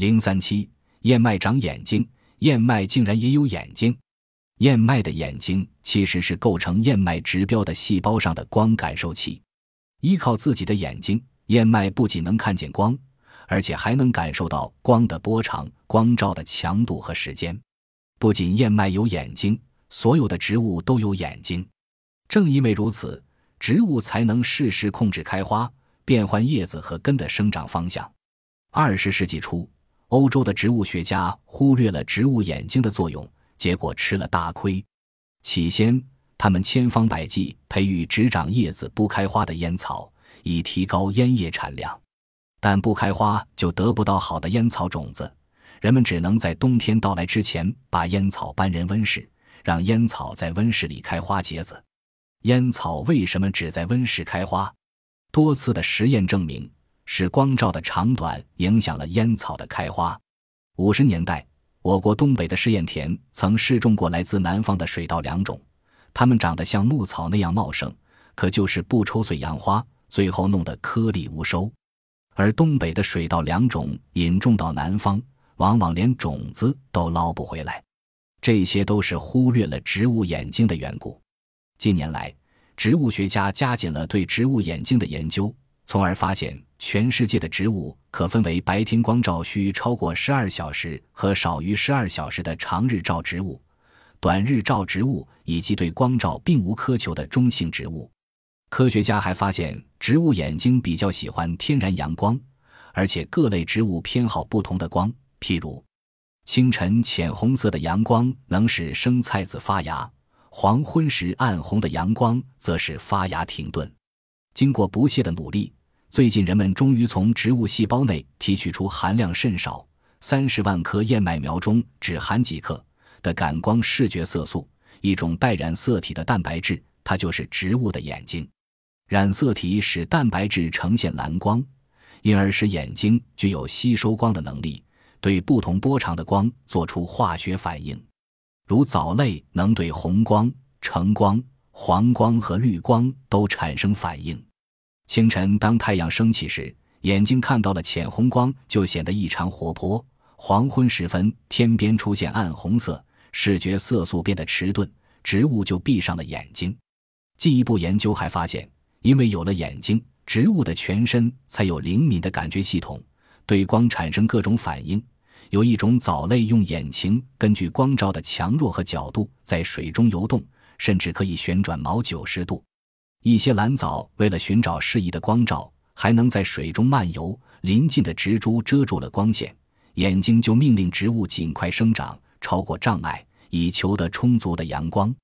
零三七，燕麦长眼睛，燕麦竟然也有眼睛。燕麦的眼睛其实是构成燕麦指标的细胞上的光感受器。依靠自己的眼睛，燕麦不仅能看见光，而且还能感受到光的波长、光照的强度和时间。不仅燕麦有眼睛，所有的植物都有眼睛。正因为如此，植物才能适时控制开花、变换叶子和根的生长方向。二十世纪初，欧洲的植物学家忽略了植物眼睛的作用。结果吃了大亏。起先，他们千方百计培育只长叶子不开花的烟草，以提高烟叶产量。但不开花就得不到好的烟草种子，人们只能在冬天到来之前把烟草搬人温室，让烟草在温室里开花结子。烟草为什么只在温室开花？多次的实验证明，是光照的长短影响了烟草的开花。五十年代。我国东北的试验田曾试种过来自南方的水稻两种，它们长得像牧草那样茂盛，可就是不抽穗扬花，最后弄得颗粒无收。而东北的水稻两种引种到南方，往往连种子都捞不回来。这些都是忽略了植物眼睛的缘故。近年来，植物学家加紧了对植物眼睛的研究，从而发现。全世界的植物可分为白天光照需超过十二小时和少于十二小时的长日照植物、短日照植物以及对光照并无苛求的中性植物。科学家还发现，植物眼睛比较喜欢天然阳光，而且各类植物偏好不同的光。譬如，清晨浅红色的阳光能使生菜籽发芽，黄昏时暗红的阳光则使发芽停顿。经过不懈的努力。最近，人们终于从植物细胞内提取出含量甚少、三十万颗燕麦苗中只含几克的感光视觉色素，一种带染色体的蛋白质，它就是植物的眼睛。染色体使蛋白质呈现蓝光，因而使眼睛具有吸收光的能力，对不同波长的光做出化学反应。如藻类能对红光、橙光、黄光和绿光都产生反应。清晨，当太阳升起时，眼睛看到了浅红光，就显得异常活泼；黄昏时分，天边出现暗红色，视觉色素变得迟钝，植物就闭上了眼睛。进一步研究还发现，因为有了眼睛，植物的全身才有灵敏的感觉系统，对光产生各种反应。有一种藻类用眼睛根据光照的强弱和角度在水中游动，甚至可以旋转毛九十度。一些蓝藻为了寻找适宜的光照，还能在水中漫游。临近的植株遮住了光线，眼睛就命令植物尽快生长，超过障碍，以求得充足的阳光。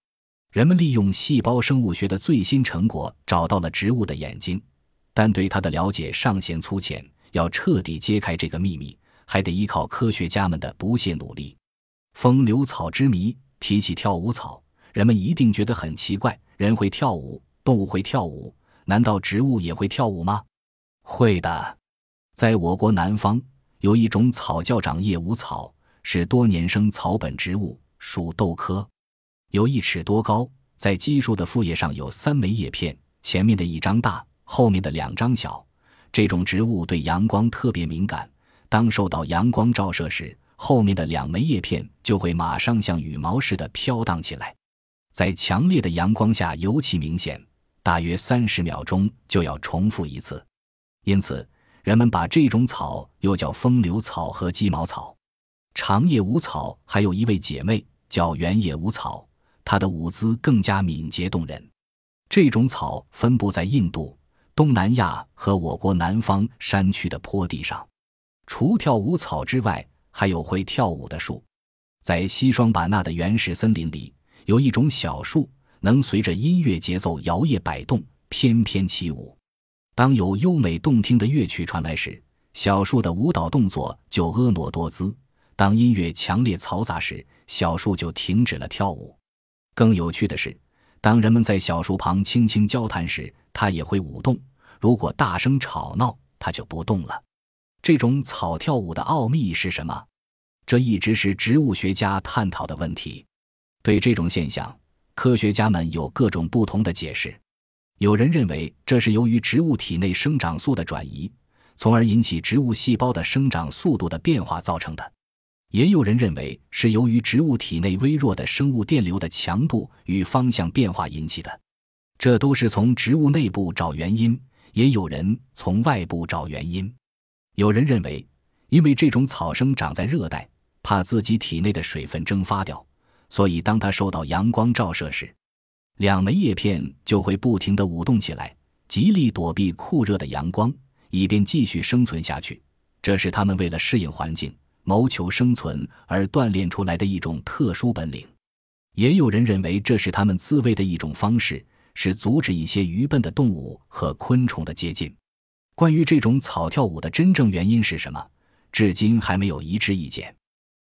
人们利用细胞生物学的最新成果，找到了植物的眼睛，但对它的了解尚嫌粗浅。要彻底揭开这个秘密，还得依靠科学家们的不懈努力。风流草之谜，提起跳舞草，人们一定觉得很奇怪：人会跳舞。动物会跳舞，难道植物也会跳舞吗？会的，在我国南方有一种草叫长叶舞草，是多年生草本植物，属豆科，有一尺多高，在基树的副叶上有三枚叶片，前面的一张大，后面的两张小。这种植物对阳光特别敏感，当受到阳光照射时，后面的两枚叶片就会马上像羽毛似的飘荡起来，在强烈的阳光下尤其明显。大约三十秒钟就要重复一次，因此人们把这种草又叫风流草和鸡毛草。长叶舞草还有一位姐妹叫原野舞草，她的舞姿更加敏捷动人。这种草分布在印度、东南亚和我国南方山区的坡地上。除跳舞草之外，还有会跳舞的树。在西双版纳的原始森林里，有一种小树。能随着音乐节奏摇曳摆动，翩翩起舞。当有优美动听的乐曲传来时，小树的舞蹈动作就婀娜多姿；当音乐强烈嘈杂时，小树就停止了跳舞。更有趣的是，当人们在小树旁轻轻交谈时，它也会舞动；如果大声吵闹，它就不动了。这种草跳舞的奥秘是什么？这一直是植物学家探讨的问题。对这种现象。科学家们有各种不同的解释，有人认为这是由于植物体内生长素的转移，从而引起植物细胞的生长速度的变化造成的。也有人认为是由于植物体内微弱的生物电流的强度与方向变化引起的。这都是从植物内部找原因，也有人从外部找原因。有人认为，因为这种草生长在热带，怕自己体内的水分蒸发掉，所以当它受到阳光照射时，两枚叶片就会不停地舞动起来，极力躲避酷热的阳光，以便继续生存下去。这是它们为了适应环境、谋求生存而锻炼出来的一种特殊本领。也有人认为，这是它们自卫的一种方式，是阻止一些愚笨的动物和昆虫的接近。关于这种草跳舞的真正原因是什么，至今还没有一致意见。